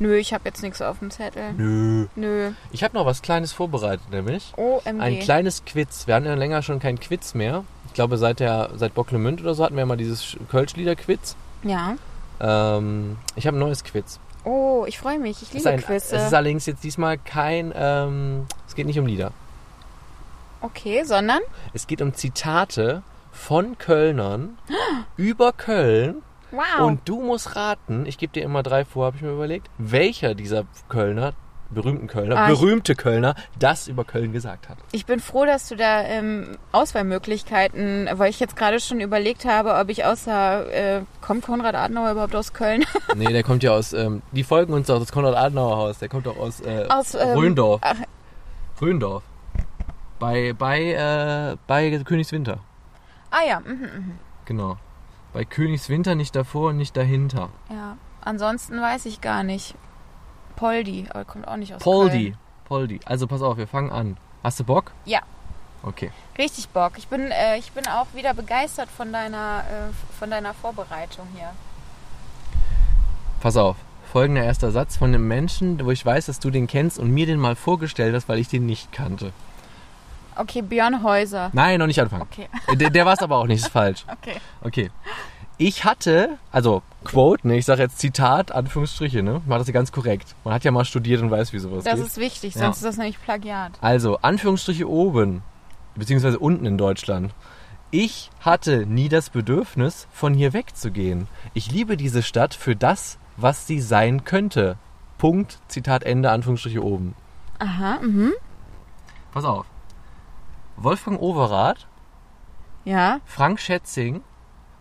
Nö, ich habe jetzt nichts auf dem Zettel. Nö. Nö. Ich habe noch was Kleines vorbereitet, nämlich OMG. ein kleines Quiz. Wir hatten ja länger schon kein Quiz mehr. Ich glaube, seit der seit Bocklemünd oder so hatten wir mal dieses Kölsch-Lieder-Quiz. ja. Ähm, ich habe ein neues Quiz. Oh, ich freue mich. Ich liebe ein, Quizze. es ist allerdings jetzt diesmal kein. Ähm, es geht nicht um Lieder. okay, sondern? Es geht um Zitate von Kölnern *gasps* über Köln. Wow. Und du musst raten, ich gebe dir immer drei vor, habe ich mir überlegt, welcher dieser Kölner, berühmten Kölner, Ah, berühmte Kölner, das über Köln gesagt hat. ich bin froh, dass du da ähm, Auswahlmöglichkeiten, weil ich jetzt gerade schon überlegt habe, ob ich außer, äh, kommt Konrad Adenauer überhaupt aus Köln? *laughs* Nee, der kommt ja aus, ähm, die folgen uns auch, das Konrad-Adenauer-Haus, der kommt auch aus, äh, Aus, ähm, Röndorf. ach. Röndorf. Bei, bei, äh, bei Königswinter. ah ja, mhm, mhm. Genau. Bei Königswinter nicht davor und nicht dahinter. ja. Ansonsten weiß ich gar nicht. Poldi, aber kommt auch nicht aus Poldi. Köln. Poldi. Also pass auf, wir fangen an. Hast du Bock? Ja. Okay. Richtig Bock. Ich bin, äh, ich bin auch wieder begeistert von deiner, äh, von deiner Vorbereitung hier. Pass auf. Folgender erster Satz von einem Menschen, wo ich weiß, dass du den kennst und mir den mal vorgestellt hast, weil ich den nicht kannte. Okay, Björn Häuser. Nein, noch nicht anfangen. Okay, Der, der war es aber auch nicht, ist falsch. *laughs* okay. Okay. Ich hatte, also Quote, ne, ich sage jetzt Zitat, Anführungsstriche, ne? War das ja ganz korrekt. Man hat ja mal studiert und weiß, wie sowas Das geht. ist wichtig, Ja. sonst ist das nämlich Plagiat. Also, Anführungsstriche oben, beziehungsweise unten in Deutschland. Ich hatte nie das Bedürfnis, von hier wegzugehen. Ich liebe diese Stadt für das, was sie sein könnte. Punkt, Zitat Ende, Anführungsstriche oben. Aha, mhm. Pass auf. Wolfgang Overath, Ja, Frank Schätzing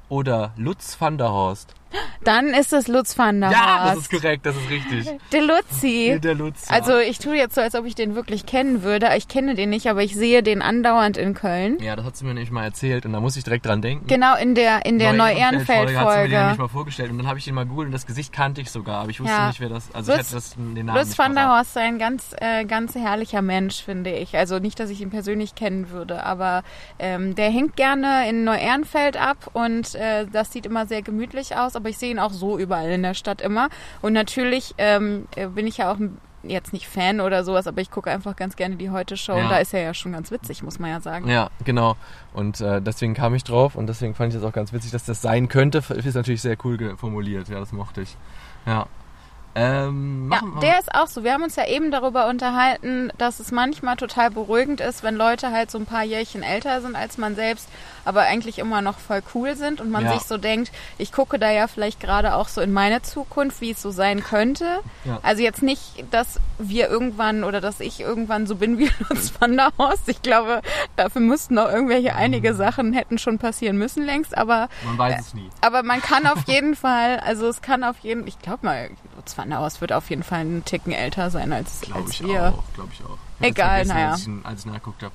oder Lutz van der Horst. Dann ist es Lutz van der Ja, das ist korrekt, das ist richtig. Der Lutzi. Der Lutz. ja. Also ich tue jetzt so, als ob ich den wirklich kennen würde. Ich kenne den nicht, aber ich sehe den andauernd in Köln. Ja, das hat sie mir nämlich mal erzählt und da muss ich direkt dran denken. Genau in der in der Neu-Ehrenfeld-Folge Hat sie mir den nämlich mal vorgestellt und dann habe ich ihn mal googelt und das Gesicht kannte ich sogar, aber ich wusste Ja. nicht, wer das. Also ich Lutz- hätte das, den Namen Lutz van der. Horst ist ein ganz, äh, ganz herrlicher Mensch, finde ich. Also nicht, dass ich ihn persönlich kennen würde, aber ähm, der hängt gerne in Neu-Ehrenfeld ab und äh, das sieht immer sehr gemütlich aus, aber ich sehe ihn auch so überall in der Stadt immer. Und natürlich ähm, äh, bin ich ja auch jetzt nicht Fan oder sowas, aber ich gucke einfach ganz gerne die Heute-Show Ja. und da ist er ja schon ganz witzig, muss man ja sagen. Ja, genau. Und äh, deswegen kam ich drauf und deswegen fand ich das auch ganz witzig, dass das sein könnte. Ist natürlich sehr cool formuliert, ja, das mochte ich. Ja. Ähm, Ja, der ist auch so. Wir haben uns ja eben darüber unterhalten, dass es manchmal total beruhigend ist, wenn Leute halt so ein paar Jährchen älter sind als man selbst, aber eigentlich immer noch voll cool sind und man Ja. sich so denkt, ich gucke da ja vielleicht gerade auch so in meine Zukunft, wie es so sein könnte. Ja. Also jetzt nicht, dass wir irgendwann oder dass ich irgendwann so bin wie *laughs* Lutz van der Horst. Ich glaube, dafür müssten noch irgendwelche Mhm. einige Sachen hätten schon passieren müssen längst, aber Man weiß es nie. aber man kann auf jeden Fall, also es kann auf jeden, ich glaube mal, Der Horst wird auf jeden Fall einen Ticken älter sein als, Glaube als ich wir. auch, glaube ich auch. Ich Egal, naja. Als ich, als ich nachgeguckt habe.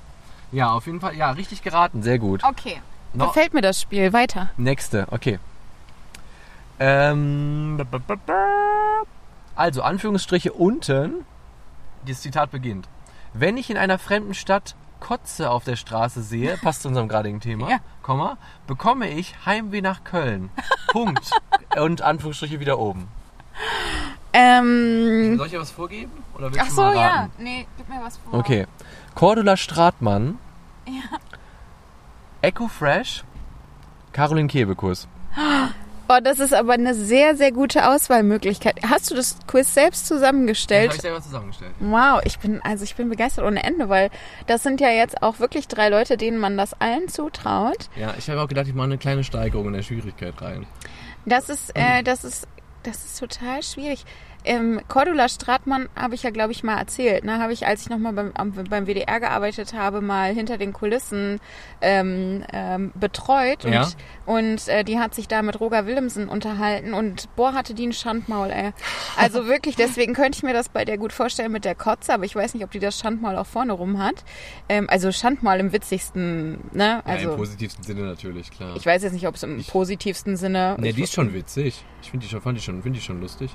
Ja, auf jeden Fall, ja, richtig geraten, sehr gut. Okay. No- Gefällt mir das Spiel. Weiter. Nächste, okay. Ähm, also, Anführungsstriche unten, das Zitat beginnt. Wenn ich in einer fremden Stadt Kotze auf der Straße sehe, *laughs* passt zu unserem gradigen Thema, Ja. Komma, bekomme ich Heimweh nach Köln. Punkt. *laughs* Und Anführungsstriche wieder oben. Ähm, Soll ich dir was vorgeben? Oder willst ach du so, mal ja. raten? Nee, gib mir was vor. Okay. Cordula Stratmann. Echo Fresh. Caroline Kebekus. Oh, das ist aber eine sehr, sehr gute Auswahlmöglichkeit. Hast du das Quiz selbst zusammengestellt? ich selber zusammengestellt. Wow, ich bin also ich bin begeistert ohne Ende, weil das sind ja jetzt auch wirklich drei Leute, denen man das allen zutraut. Ja, ich habe auch gedacht, ich mache eine kleine Steigerung in der Schwierigkeit rein. Das ist äh, das ist das ist total schwierig. Ähm, Cordula Stratmann habe ich ja, glaube ich, mal erzählt. Ne? Habe ich, als ich nochmal beim, beim WDR gearbeitet habe, mal hinter den Kulissen ähm, ähm, betreut. Und, Ja. und äh, die hat sich da mit Roger Willemsen unterhalten. Und boah, hatte die ein Schandmaul, ey. Also *laughs* wirklich, deswegen könnte ich mir das bei der gut vorstellen mit der Kotze. Aber ich weiß nicht, ob die das Schandmaul auch vorne rum hat. Ähm, also Schandmaul im witzigsten, ne? Also positivsten Sinne natürlich, klar. ich weiß jetzt nicht, ob es im positivsten Sinne... Ne, ich, die ist schon witzig. Ich finde die schon, fand die schon, finde die schon lustig.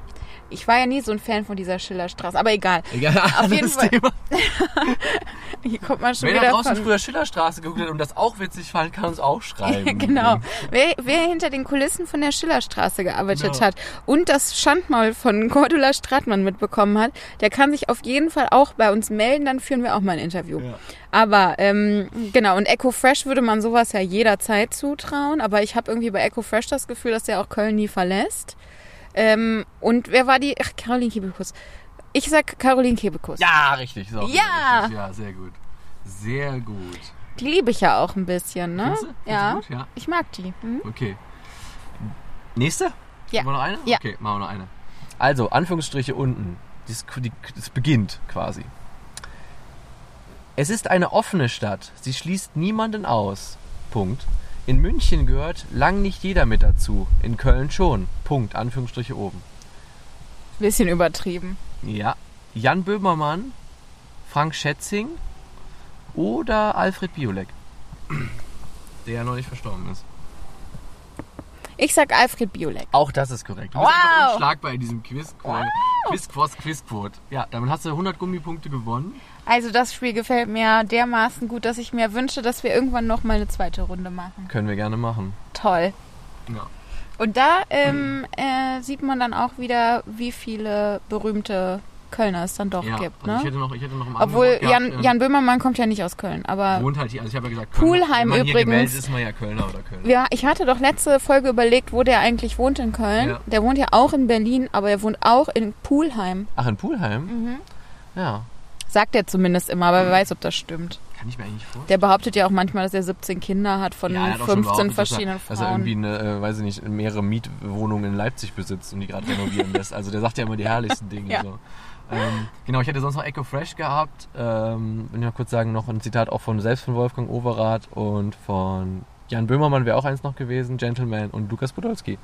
ich war ja nie so ein Fan von dieser Schillerstraße. Aber egal. Egal, Auf jeden Fall. Thema. *laughs* Hier kommt man schon Wer da wieder draußen von... früher Schillerstraße gegoogelt hat und das auch witzig fand, kann uns auch *laughs* schreiben. genau. Wer, wer hinter den Kulissen von der Schillerstraße gearbeitet Genau. hat und das Schandmaul von Cordula Stratmann mitbekommen hat, der kann sich auf jeden Fall auch bei uns melden, dann führen wir auch mal ein Interview. Ja. Aber ähm, genau, und Echo Fresh würde man sowas ja jederzeit zutrauen, aber ich habe irgendwie bei Echo Fresh das Gefühl, dass der auch Köln nie verlässt. Ähm, und wer war die? Ach, Caroline Kebekus. Ich sag Caroline Kebekus. Ja, richtig. So, Ja. Richtig. Ja, sehr gut. Sehr gut. Die liebe ich ja auch ein bisschen, ne? Findest du? Findest Ja. Gut? ja. Ich mag die. Hm? Okay. Nächste? Ja. Haben wir noch eine? Ja. Okay, machen wir noch eine. Also, Anführungsstriche unten. Das, das beginnt quasi. Es ist eine offene Stadt. Sie schließt niemanden aus. Punkt. In München gehört lang nicht jeder mit dazu. In Köln schon. Punkt. Anführungsstriche oben. Bisschen übertrieben. Ja. Jan Böhmermann, Frank Schätzing oder Alfred Biolek. Der ja noch nicht verstorben ist. Ich sag Alfred Biolek. Auch das ist korrekt. Du bist Wow. einfach unschlagbar in diesem Quiz. Quiz, Quiz, Quizquote. Ja, damit hast du 100 Gummipunkte gewonnen. Also das Spiel gefällt mir dermaßen gut, dass ich mir wünsche, dass wir irgendwann noch mal eine zweite Runde machen. Können wir gerne machen. Toll. Ja. Und da ähm, äh, sieht man dann auch wieder, wie viele berühmte Kölner es dann doch ja. gibt. Also ich Ne? hätte noch, ich hätte noch im Obwohl Angebot Jan, gehabt, ähm, Jan Böhmermann kommt ja nicht aus Köln, aber wohnt halt hier. Also ich habe ja gesagt, Pulheim Kölner. Wenn man hier übrigens. gemeldet ist, man ja Kölner oder Kölner. ja, ich hatte doch letzte Folge überlegt, wo der eigentlich wohnt in Köln. Ja. Der wohnt ja auch in Berlin, aber er wohnt auch in Pulheim. Ach, in Pulheim? Mhm. Ja. Sagt er zumindest immer, aber wer weiß, ob das stimmt. Kann ich mir eigentlich vorstellen. Der behauptet ja auch manchmal, dass er 17 Kinder hat von Ja, hat auch schon 15 behauptet, verschiedenen er, dass er Frauen. irgendwie eine, äh, weiß ich nicht, mehrere Mietwohnungen in Leipzig besitzt und die gerade renovieren lässt. Also der sagt ja immer die herrlichsten Dinge. *laughs* Ja. So. Ähm, genau, ich hätte sonst noch Echo Fresh gehabt. Ähm, will ich mal kurz sagen, noch ein Zitat auch von selbst von Wolfgang Overath und von Jan Böhmermann wäre auch eins noch gewesen, Gentleman und Lukas Podolski.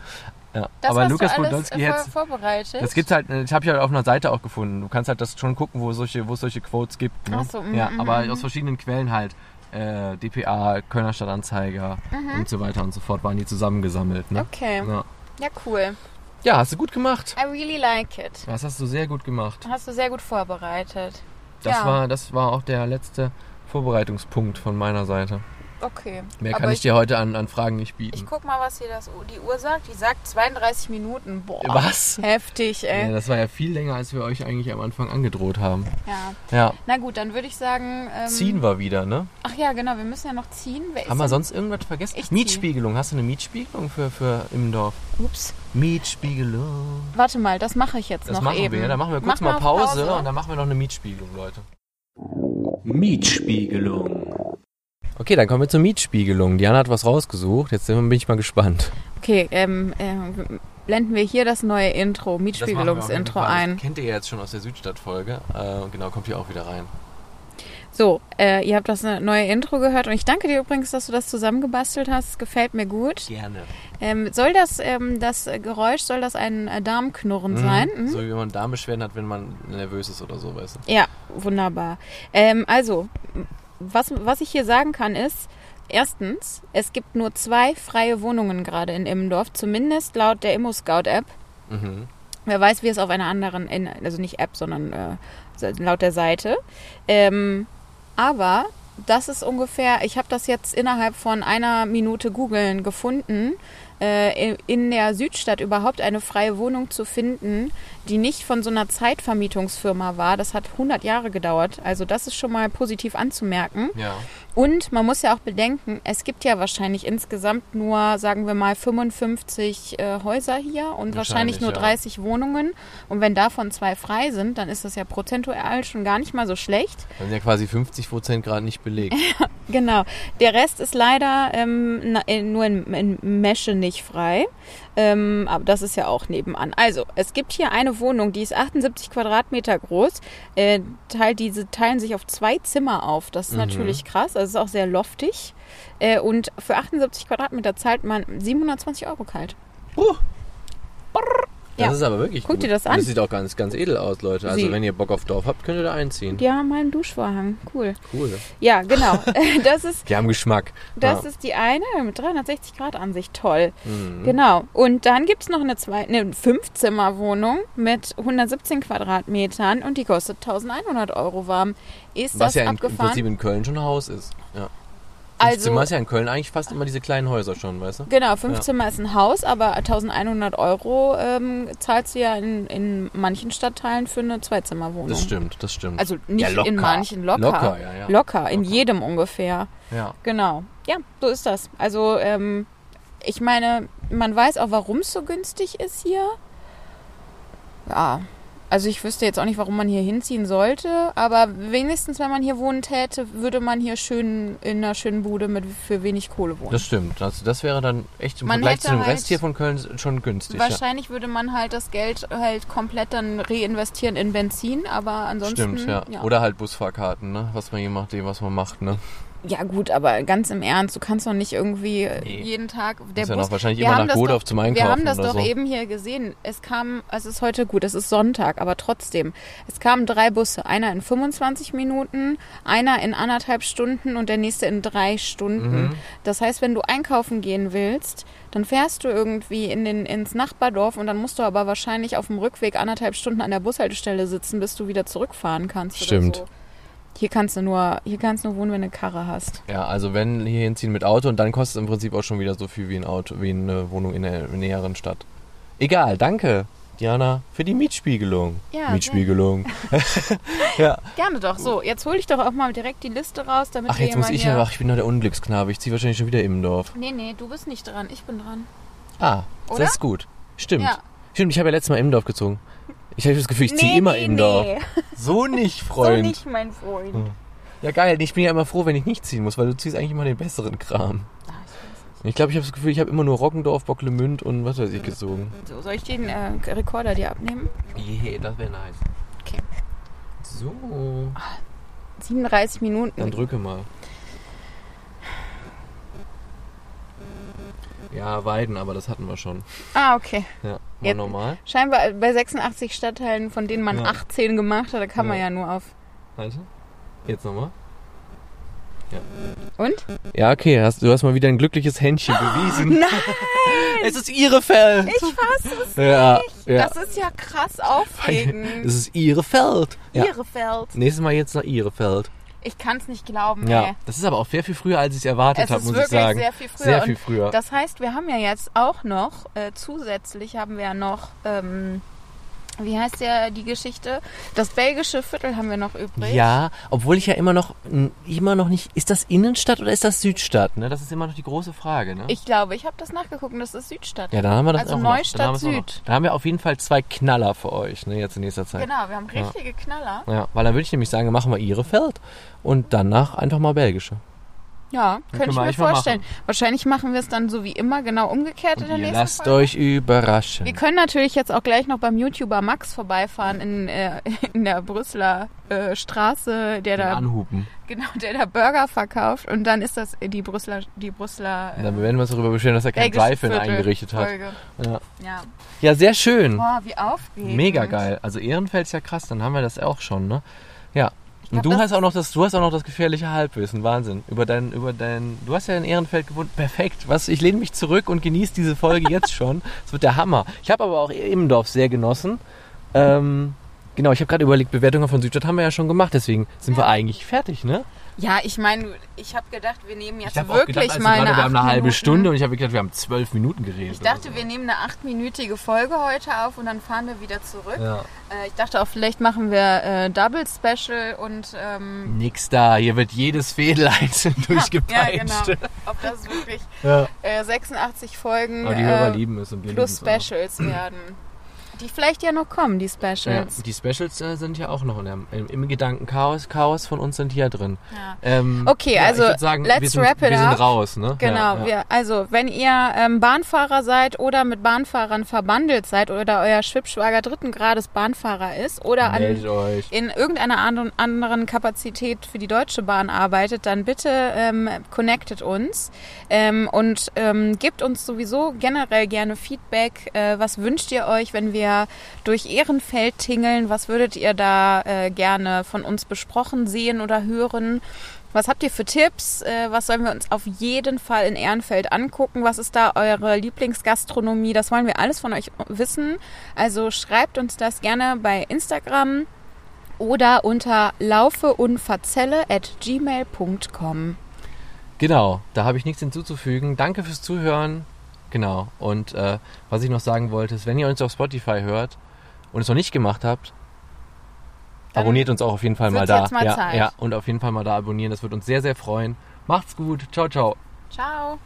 Ja, Das aber hast Lukas du alles Podolski hätte vorbereitet. das gibt's halt, ich habe halt auf einer Seite auch gefunden. Du kannst halt das schon gucken, wo es solche, wo es solche Quotes gibt. Ne? Ach so, mm, ja, mm, aber mm. aus verschiedenen Quellen halt. Äh, DPA, Kölner Stadtanzeiger und so weiter und so fort waren die zusammengesammelt. Ne? Mhm. Okay, Ja. ja cool. ja, hast du gut gemacht. I really like it. Das hast du sehr gut gemacht. Hast du sehr gut vorbereitet. Das, Ja. war, das war auch der letzte Vorbereitungspunkt von meiner Seite. Okay. Mehr kann ich dir heute an, an Fragen nicht Ich bieten. guck mal, was hier das, die Uhr sagt. Die sagt 32 Minuten. Boah. Was? Heftig, Ja, ey. das war ja viel länger, als wir euch eigentlich am Anfang angedroht haben. Ja. Ja, Na gut, dann würde ich sagen. Ähm, ziehen wir wieder, ne? Ach ja, genau, wir müssen ja noch ziehen. Wer ist Haben wir sonst irgendwas vergessen? Ich zieh. Mietspiegelung. Hast du eine Mietspiegelung für, für im Dorf? Ups. Mietspiegelung. Warte mal, das mache ich jetzt Das noch machen eben. wir. Dann machen wir kurz Mach mal auf Pause, und dann machen wir noch eine Mietspiegelung, Leute. Mietspiegelung. Okay, dann kommen wir zur Mietspiegelung. Diana hat was rausgesucht. Jetzt bin ich mal gespannt. Okay, ähm, ähm, blenden wir hier das neue Intro, Mietspiegelungsintro ein. Das kennt ihr jetzt schon aus der Südstadt-Folge. Äh, genau, kommt hier auch wieder rein. So, äh, ihr habt das neue Intro gehört und ich danke dir übrigens, dass du das zusammengebastelt hast. Gefällt mir gut. Gerne. Ähm, soll das, ähm, das Geräusch, soll das ein äh, Darmknurren sein? Mhm. So wie man Darmbeschwerden hat, wenn man nervös ist oder so, weißt du. Ja, wunderbar. Ähm, also, was, was ich hier sagen kann ist, erstens, es gibt nur zwei freie Wohnungen gerade in Immendorf, zumindest laut der Immo-Scout-App. Mhm. Wer weiß, wie es auf einer anderen, in- also nicht App, sondern äh, laut der Seite. Ähm, aber das ist ungefähr, ich habe das jetzt innerhalb von einer Minute googeln gefunden, äh, in der Südstadt überhaupt eine freie Wohnung zu finden, die nicht von so einer Zeitvermietungsfirma war. Das hat 100 Jahre gedauert. Also das ist schon mal positiv anzumerken. Ja. Und man muss ja auch bedenken, es gibt ja wahrscheinlich insgesamt nur, sagen wir mal, 55 äh, Häuser hier und wahrscheinlich, Wahrscheinlich, nur ja. 30 Wohnungen. Und wenn davon zwei frei sind, dann ist das ja prozentual schon gar nicht mal so schlecht. Dann sind ja quasi 50 Prozent gerade nicht belegt. *laughs* Genau. Der Rest ist leider ähm, äh, nur in, in Mesche nicht frei. Ähm, aber das ist ja auch nebenan. Also, es gibt hier eine Wohnung, die ist 78 Quadratmeter groß. Äh, teilt, diese teilen sich auf zwei Zimmer auf. Das ist Mhm. natürlich krass. Also, es ist auch sehr loftig. Äh, und für 78 Quadratmeter zahlt man 720 Euro kalt. Uh. Das Ja. ist aber wirklich Guck gut. dir das Und an. Das sieht auch ganz, ganz edel aus, Leute. Also Sie- wenn ihr Bock auf Dorf habt, könnt ihr da einziehen. Die haben einen Duschvorhang. Cool. Cool. Ja, genau. *laughs* *laughs* das ist Die haben Geschmack. Das ja. ist die eine mit 360 Grad Ansicht. Toll. Mhm. Genau. Und dann gibt es noch eine, zwei, eine Fünfzimmerwohnung mit 117 Quadratmetern und die kostet 1100 Euro warm. Ist Was das ja in, im abgefahren? Prinzip in Köln schon ein Haus ist. Ja. Fünf also, Zimmer ist ja in Köln eigentlich fast immer diese kleinen Häuser schon, weißt du? genau, fünf Ja. Zimmer ist ein Haus, aber 1100 Euro ähm, zahlst du ja in, in manchen Stadtteilen für eine Zweizimmerwohnung. Das stimmt, das stimmt. Also nicht Ja, in manchen, locker. Locker, ja, ja. Locker, in Locker. jedem ungefähr. ja. Genau. Ja, so ist das. Also, ähm, ich meine, man weiß auch, warum es so günstig ist hier. Ja. Also ich wüsste jetzt auch nicht, warum man hier hinziehen sollte, aber wenigstens, wenn man hier wohnen täte, würde man hier schön in einer schönen Bude mit für wenig Kohle wohnen. Das stimmt. Also das wäre dann echt im Man Vergleich zu dem halt- Rest hier von Köln schon günstig. Ja. Wahrscheinlich würde man halt das Geld halt komplett dann reinvestieren in Benzin, aber ansonsten. Stimmt, ja. Oder halt Busfahrkarten, ne? Was man je nachdem, was man macht, ne? Ja gut, aber ganz im Ernst, du kannst doch nicht irgendwie Nee. jeden Tag der Ist ja Bus. noch wahrscheinlich Wir immer nach Godorf zum Einkaufen Wir haben das doch so. eben hier gesehen. Es kam, es ist heute gut, es ist Sonntag, aber trotzdem. Es kamen drei Busse. Einer in 25 Minuten, einer in anderthalb Stunden und der nächste in drei Stunden. Mhm. Das heißt, wenn du einkaufen gehen willst, dann fährst du irgendwie in den, ins Nachbardorf und dann musst du aber wahrscheinlich auf dem Rückweg anderthalb Stunden an der Bushaltestelle sitzen, bis du wieder zurückfahren kannst. Stimmt. Oder so. Hier kannst du nur, hier kannst du nur wohnen, wenn du eine Karre hast. Ja, also wenn hier hinziehen mit Auto und dann kostet es im Prinzip auch schon wieder so viel wie ein Auto, wie eine Wohnung in der näheren Stadt. Egal, danke, Diana, für die Mietspiegelung. Ja, Mietspiegelung. *laughs* ja. Gerne doch. So, jetzt hole ich doch auch mal direkt die Liste raus, damit Ach, jetzt muss ich ja, ach, ich bin doch der Unglücksknabe. Ich ziehe wahrscheinlich schon wieder im Dorf. Nee, nee, du bist nicht dran. Ich bin dran. Ah, Oder? das ist gut. Stimmt. Ja. Stimmt, ich habe ja letztes Mal im Dorf gezogen. Ich habe das Gefühl, ich ziehe Nee, immer nee, im nee. Dorf. So nicht, *laughs* Freund. So nicht, mein Freund. Hm. Ja, geil. Ich bin ja immer froh, wenn ich nicht ziehen muss, weil du ziehst eigentlich immer den besseren Kram. Ah, ich weiß Ich glaube, ich habe das Gefühl, ich habe immer nur Rockendorf, Bocklemünd und was weiß ich gezogen. So, soll ich den äh, Rekorder dir abnehmen? Je, das wäre nice. Okay. So, 37 Minuten. dann drücke mal. Ja, Weiden, aber das hatten wir schon. Ah, okay. Ja, mal Jetzt- normal. Scheinbar bei 86 Stadtteilen, von denen man Ja. 18 gemacht hat, da kann man Ja. ja nur auf. Warte. Jetzt nochmal. Und? Ja, okay, hast, du hast mal wieder ein glückliches Händchen bewiesen. Nein! *laughs* Es ist ihre Feld. Ich fasse es Ja, ja. Das ist ja krass aufregend. Es ist ihre Feld. Ja. Ihrefeld. Nächstes Mal jetzt nach ihre Feld. Ich kann es nicht glauben, Ja, ey. das ist aber auch sehr viel früher, als ich es erwartet habe, muss wirklich ich sagen. sehr viel früher. Sehr viel früher. Das heißt, wir haben ja jetzt auch noch, äh, zusätzlich haben wir ja noch, ähm, wie heißt der, die Geschichte? Das belgische Viertel haben wir noch übrig. Ja, obwohl ich ja immer noch, immer noch nicht, ist das Innenstadt oder ist das Südstadt? Ne? Das ist immer noch die große Frage. Ne? Ich glaube, ich habe das nachgeguckt und das ist Südstadt. ja, dann haben wir das also auch noch. Neustadt Dann haben, wir es auch noch. Süd. dann haben wir auf jeden Fall zwei Knaller für euch, ne, jetzt in nächster Zeit. Genau, wir haben richtige Knaller. Ja, weil dann würde ich nämlich sagen, machen wir ihre Feld und danach einfach mal belgische. Ja, könnte können ich wir mir vorstellen. Wahrscheinlich machen wir es dann so wie immer genau umgekehrt in der Und nächsten lasst Folge. euch überraschen. Wir können natürlich jetzt auch gleich noch beim YouTuber Max vorbeifahren in, äh, *laughs* in der Brüsseler äh, Straße, der Den da anhupen. genau, der da Burger verkauft und dann ist das die Brüsseler die Brüsseler Und dann werden wir uns darüber beschweren, dass er kein Viertel eingerichtet hat. Ja. Ja. ja, sehr schön. Boah, wie aufregend. Mega geil. Also Ehrenfeld ist ja krass, dann haben wir das auch schon, ne? Ja. Und du hast auch noch das, du hast auch noch das gefährliche Halbwissen, Wahnsinn. Über dein, über dein, du hast ja in Ehrenfeld gewohnt, perfekt. Was, ich lehne mich zurück und genieße diese Folge jetzt *laughs* schon. Es wird der Hammer. Ich habe aber auch Immendorf sehr genossen. Ähm, genau, ich habe gerade überlegt, Bewertungen von Südstadt haben wir ja schon gemacht, deswegen sind wir eigentlich fertig, ne? Ja, ich meine, ich habe gedacht, wir nehmen jetzt Ich wirklich gedacht, als mal eine wir haben eine halbe Minuten. Stunde und ich habe gedacht, wir haben zwölf Minuten geredet. Ich dachte, oder wir nehmen eine achtminütige Folge heute auf und dann fahren wir wieder zurück. so. Ja. Äh, ich dachte auch, vielleicht machen wir äh, Double Special und ähm, Nix da, hier wird jedes Fädel *laughs* einzeln ja, durchgepeitscht. genau. Ob das wirklich Ja. äh, 86 Folgen Aber die Hörer äh, lieben es und wir plus. Specials werden. Die vielleicht ja noch kommen, die Ja, Specials. die Specials äh, sind ja auch noch in der, im, im Gedankenchaos Chaos von uns sind hier drin. Ja. Ähm, Okay, ja, also sagen, let's wir sind, wrap it wir sind up. raus, ne? Genau, Ja, ja. Wir, also wenn ihr ähm, Bahnfahrer seid oder mit Bahnfahrern verbandelt seid oder euer Schwibschwager dritten Grades Bahnfahrer ist oder an, in irgendeiner anderen- anderen Kapazität für die Deutsche Bahn arbeitet, dann bitte ähm, connectet uns ähm, und ähm, gebt uns sowieso generell gerne Feedback. Äh, was wünscht ihr euch, wenn wir durch Ehrenfeld tingeln? Was würdet ihr da äh, gerne von uns besprochen sehen oder hören? Was habt ihr für Tipps? Äh, was sollen wir uns auf jeden Fall in Ehrenfeld angucken? Was ist da eure Lieblingsgastronomie? Das wollen wir alles von euch wissen. Also schreibt uns das gerne bei Instagram oder unter laufeunverzelle at gmail.com. Genau, da habe ich nichts hinzuzufügen. Danke fürs Zuhören. Genau. Und äh, was ich noch sagen wollte, ist, wenn ihr uns auf Spotify hört und es noch nicht gemacht habt, Dann abonniert uns auch auf jeden Fall mal da. jetzt mal ja, Zeit. ja, und auf jeden Fall mal da abonnieren. Das wird uns sehr, sehr freuen. Macht's gut. Ciao, ciao. Ciao.